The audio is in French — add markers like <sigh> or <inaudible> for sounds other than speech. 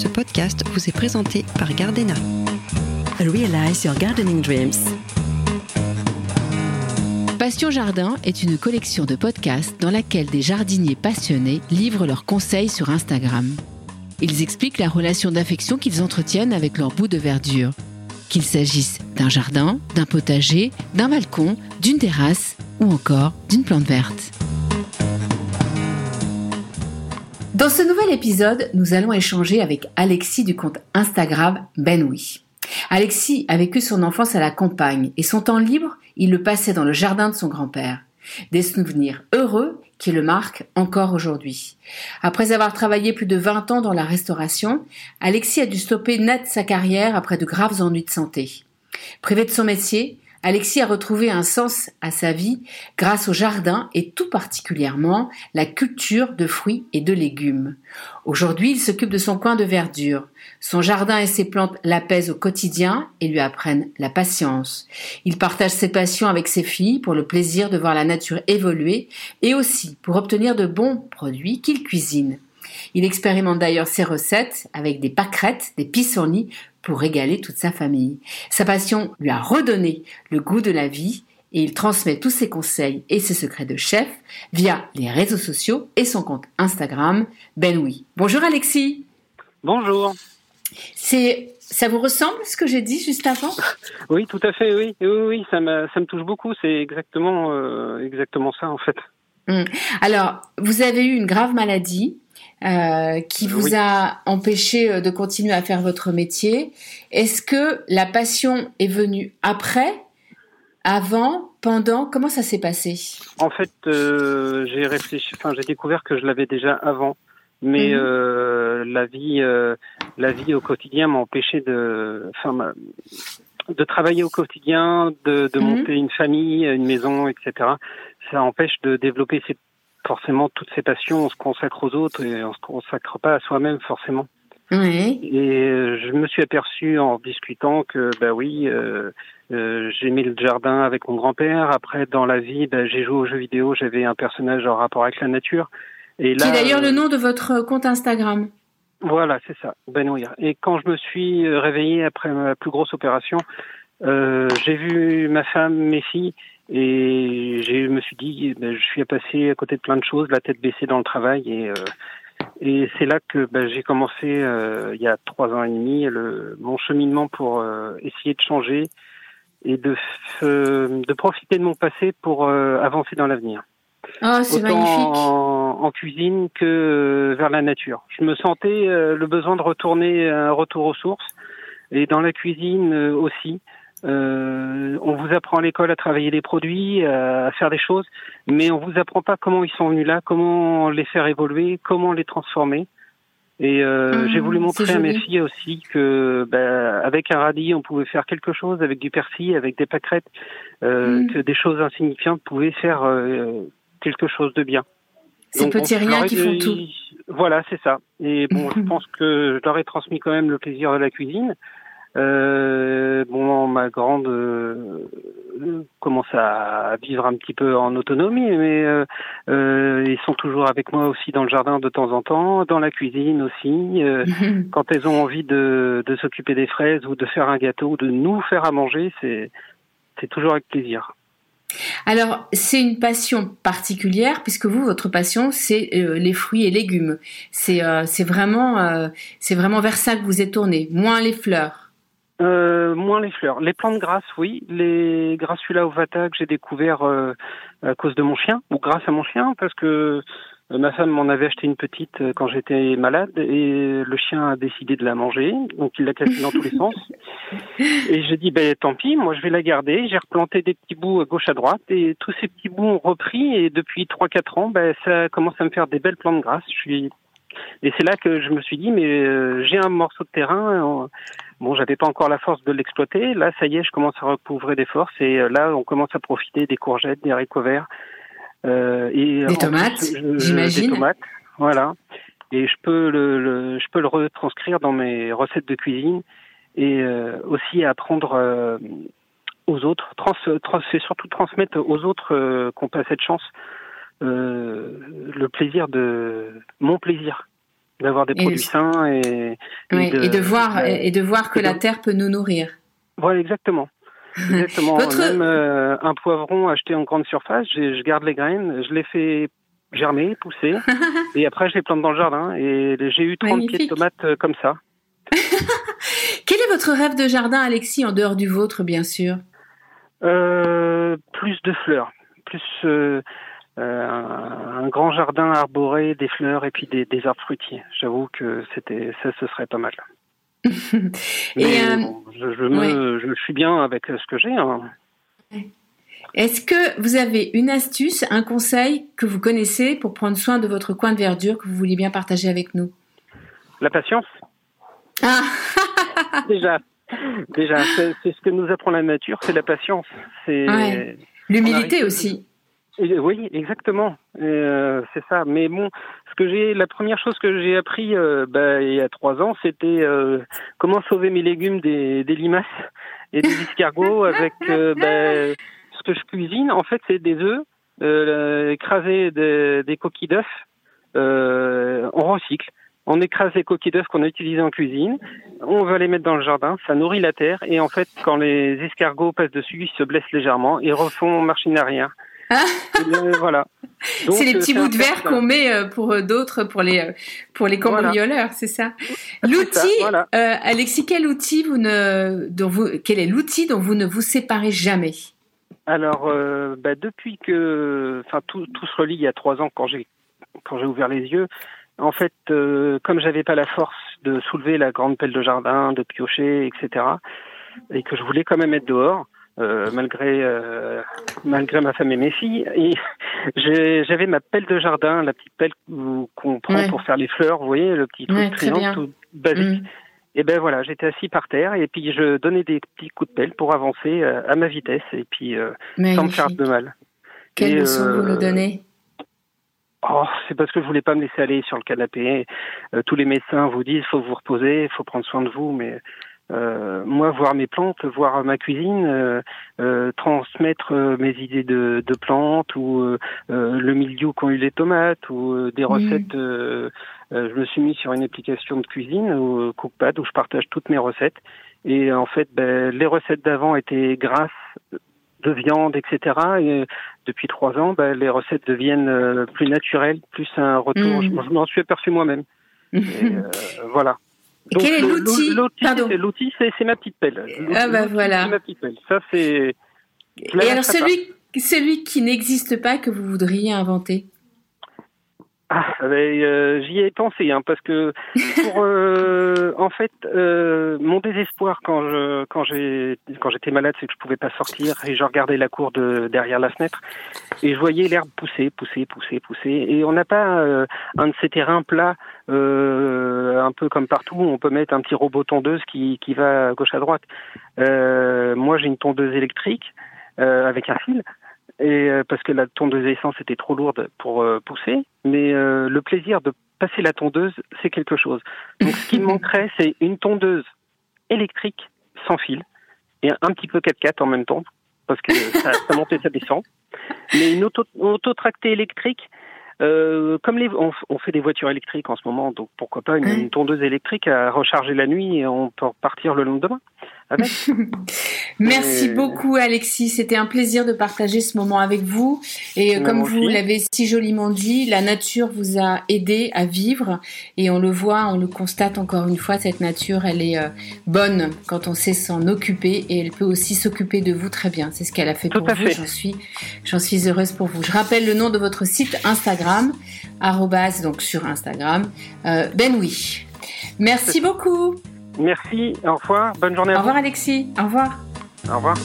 Ce podcast vous est présenté par Gardena. Realize your gardening dreams. Passion Jardin est une collection de podcasts dans laquelle des jardiniers passionnés livrent leurs conseils sur Instagram. Ils expliquent la relation d'affection qu'ils entretiennent avec leur bout de verdure. Qu'il s'agisse d'un jardin, d'un potager, d'un balcon, d'une terrasse ou encore d'une plante verte. Dans ce nouvel épisode, nous allons échanger avec Alexis du compte Instagram Benoui. Alexis a vécu son enfance à la campagne et son temps libre, il le passait dans le jardin de son grand-père. Des souvenirs heureux qui le marquent encore aujourd'hui. Après avoir travaillé plus de 20 ans dans la restauration, Alexis a dû stopper net sa carrière après de graves ennuis de santé. Privé de son métier, Alexis a retrouvé un sens à sa vie grâce au jardin et tout particulièrement la culture de fruits et de légumes. Aujourd'hui, il s'occupe de son coin de verdure. Son jardin et ses plantes l'apaisent au quotidien et lui apprennent la patience. Il partage ses passions avec ses filles pour le plaisir de voir la nature évoluer et aussi pour obtenir de bons produits qu'il cuisine. Il expérimente d'ailleurs ses recettes avec des pâquerettes, des pissenlits pour régaler toute sa famille. Sa passion lui a redonné le goût de la vie et il transmet tous ses conseils et ses secrets de chef via les réseaux sociaux et son compte Instagram Benoui. Bonjour Alexis. Bonjour. C'est ça vous ressemble ce que j'ai dit juste avant? <laughs> Oui, tout à fait. Oui, oui, oui, ça me ça me touche beaucoup. C'est exactement euh, exactement ça en fait. Hum. Alors, vous avez eu une grave maladie. Euh, qui vous a empêché euh, de continuer à faire votre métier. Est-ce que la passion est venue après, avant, pendant? Comment ça s'est passé? En fait, euh, j'ai réfléchi. Enfin, j'ai découvert que je l'avais déjà avant, mais mhm. la vie, la vie au quotidien m'a empêché de, enfin, de travailler au quotidien, de, de mhm. monter une famille, une maison, etc. Ça empêche de développer ses forcément toutes ces passions, on se consacre aux autres et on se consacre pas à soi-même forcément. Oui. Et euh, je me suis aperçu en discutant que bah oui, euh, euh, j'ai mis le jardin avec mon grand-père. Après, dans la vie, bah, j'ai joué aux jeux vidéo. J'avais un personnage en rapport avec la nature. Et là, c'est d'ailleurs le nom de votre compte Instagram. Voilà, c'est ça, Benouir. Et quand je me suis réveillé après ma plus grosse opération, j'ai vu ma femme, mes filles, et je me suis dit, ben, je suis passé à côté de plein de choses, la tête baissée dans le travail. Et, euh, et c'est là que ben, j'ai commencé, euh, il y a trois ans et demi, le, mon cheminement pour euh, essayer de changer et de, de profiter de mon passé pour avancer dans l'avenir. Oh, c'est magnifique. En, en, cuisine que vers la nature. Je me sentais le besoin de retourner un retour aux sources et dans la cuisine aussi. Euh, on vous apprend à l'école à travailler les produits, à faire des choses, mais on vous apprend pas comment ils sont venus là, comment les faire évoluer, comment les transformer. Et euh, mmh, j'ai voulu montrer à mes filles aussi que bah, avec un radis, on pouvait faire quelque chose, avec du persil, avec des pâquerettes, euh, mmh. que des choses insignifiantes pouvaient faire euh, quelque chose de bien. Ces petits riens qui font tout. Voilà, c'est ça. Et bon, je <laughs> pense que je leur ai transmis quand même le plaisir de la cuisine. Euh, ma grande euh, commence à vivre un petit peu en autonomie, mais euh, euh, ils sont toujours avec moi aussi dans le jardin de temps en temps, dans la cuisine aussi. Euh, quand elles ont envie de, de s'occuper des fraises ou de faire un gâteau ou de nous faire à manger, c'est c'est toujours avec plaisir. Alors, c'est une passion particulière puisque vous, votre passion, c'est les fruits et légumes. C'est c'est vraiment c'est vraiment vers ça que vous êtes tourné, moins les fleurs. Euh, moins les fleurs. Les plantes grasses, oui. Les Grassula ovata que j'ai découvert euh, à cause de mon chien, ou grâce à mon chien, parce que euh, ma femme m'en avait acheté une petite quand j'étais malade et le chien a décidé de la manger, donc il l'a cassée dans tous les sens. <laughs> Et j'ai dit, ben tant pis, moi je vais la garder. J'ai replanté des petits bouts à gauche à droite et tous ces petits bouts ont repris et depuis trois quatre ans, ben ça commence à me faire des belles plantes grasses. Je suis et c'est là que je me suis dit, mais j'ai un morceau de terrain. Bon, j'avais pas encore la force de l'exploiter. Là, ça y est, je commence à recouvrer des forces et euh, là, on commence à profiter des courgettes, des haricots verts. Euh, et des tomates, j'imagine. Des tomates, voilà. Et je peux le, je peux le retranscrire dans mes recettes de cuisine et euh, aussi apprendre euh, aux autres. Trans, trans, c'est surtout transmettre aux autres euh, qu'on pas cette chance le plaisir de mon plaisir d'avoir des produits sains et, et, de, voir et de voir que la terre peut nous nourrir. Voilà, exactement. <laughs> Exactement. Même euh, un poivron acheté en grande surface, je garde les graines, je les fais germer, pousser, <laughs> et après je les plante dans le jardin. Et j'ai eu 30 pieds de tomates euh, comme ça. <laughs> Quel est votre rêve de jardin, Alexis, en dehors du vôtre, bien sûr? Euh, Plus de fleurs, plus un, grand jardin arboré, des fleurs et puis des, des arbres fruitiers. J'avoue que c'était ça, ce serait pas mal. <laughs> Et euh, je, suis bien avec ce que j'ai. Hein. Est-ce que vous avez une astuce, un conseil que vous connaissez pour prendre soin de votre coin de verdure que vous vouliez bien partager avec nous? La patience. Ah <laughs> déjà, déjà, c'est ce que nous apprend la nature, c'est la patience. C'est l'humilité aussi oui, exactement. Euh, c'est ça. Mais bon, ce que j'ai, la première chose que j'ai appris euh, bah, il y a trois ans, c'était euh, comment sauver mes légumes des, des limaces et des escargots <laughs> avec bah, ce que je cuisine. En fait, c'est des œufs écrasés des coquilles d'œufs. on recycle. On écrase les coquilles d'œufs qu'on a utilisées en cuisine, on va les mettre dans le jardin, ça nourrit la terre, et en fait, quand les escargots passent dessus, ils se blessent légèrement et refont machine arrière. Voilà. <laughs> C'est les petits bouts de verre qu'on met euh, pour euh, d'autres, pour les euh, pour les cambrioleurs, c'est ça. L'outil, Alexis, quel outil vous ne, dont vous, quel est l'outil dont vous ne vous séparez jamais? Alors, bah, depuis que, enfin, tout, tout se relie il y a trois ans quand j'ai quand j'ai ouvert les yeux. En fait, comme j'avais pas la force de soulever la grande pelle de jardin, de piocher, etc., et que je voulais quand même être dehors, euh, malgré euh, malgré ma femme et mes filles. Et <laughs> j'avais ma pelle de jardin, la petite pelle qu'on prend pour faire les fleurs, vous voyez, le petit truc tout basique. Mm. Et ben voilà, j'étais assis par terre et puis je donnais des petits coups de pelle pour avancer euh, à ma vitesse et puis sans me faire de mal. Quelle leçon vous nous donnez Oh, c'est parce que je voulais pas me laisser aller sur le canapé. tous les médecins vous disent faut vous reposer, faut prendre soin de vous, mais euh, moi, voir mes plantes, voir ma cuisine, euh, euh, transmettre mes idées de, de plantes ou le milieu qu'ont eu les tomates ou des recettes. je me suis mis sur une application de cuisine ou Cookpad où je partage toutes mes recettes. Et en fait, ben, les recettes d'avant étaient grasses de viande, etc. Et depuis trois ans, ben, les recettes deviennent plus naturelles, plus un retour. Mm. Je, m'en suis aperçu moi-même. <laughs> voilà. Donc, Quel est l'outil L'outil, c'est ma petite pelle. Ah bah voilà. ma petite pelle. Ça, c'est. Et alors, celui, celui qui n'existe pas que vous voudriez inventer? Ah, euh, j'y ai pensé, hein, parce que pour, euh, <laughs> en fait, euh, mon désespoir quand je, quand j'ai, quand j'étais malade, c'est que je pouvais pas sortir et je regardais la cour de derrière la fenêtre et je voyais l'herbe pousser, pousser, pousser, pousser. Et on n'a pas euh, un de ces terrains plats, euh, un peu comme partout, où on peut mettre un petit robot tondeuse qui, qui va gauche à droite. moi, j'ai une tondeuse électrique avec un fil et euh, parce que la tondeuse essence était trop lourde pour euh, pousser. Mais euh, le plaisir de passer la tondeuse, c'est quelque chose. Donc ce qui me <laughs> manquerait, c'est une tondeuse électrique sans fil et un petit peu 4x4 en même temps, parce que ça, <laughs> ça monte et ça descend. Mais une auto, auto-tractée électrique, euh, comme les, on, on, fait des voitures électriques en ce moment, donc pourquoi pas une, tondeuse électrique à recharger la nuit et on peut repartir le lendemain avec. <laughs> Merci beaucoup Alexis, c'était un plaisir de partager ce moment avec vous. Et comme vous l'avez si joliment dit, la nature vous a aidé à vivre et on le voit, on le constate encore une fois, cette nature, elle est euh, bonne quand on sait s'en occuper et elle peut aussi s'occuper de vous très bien. C'est ce qu'elle a fait pour vous. J'en suis, j'en suis heureuse pour vous. Je rappelle le nom de votre site Instagram, donc sur Instagram, euh, Ben oui. Merci beaucoup. Merci, au revoir, bonne journée à vous. Au revoir Alexis, au revoir. Au revoir.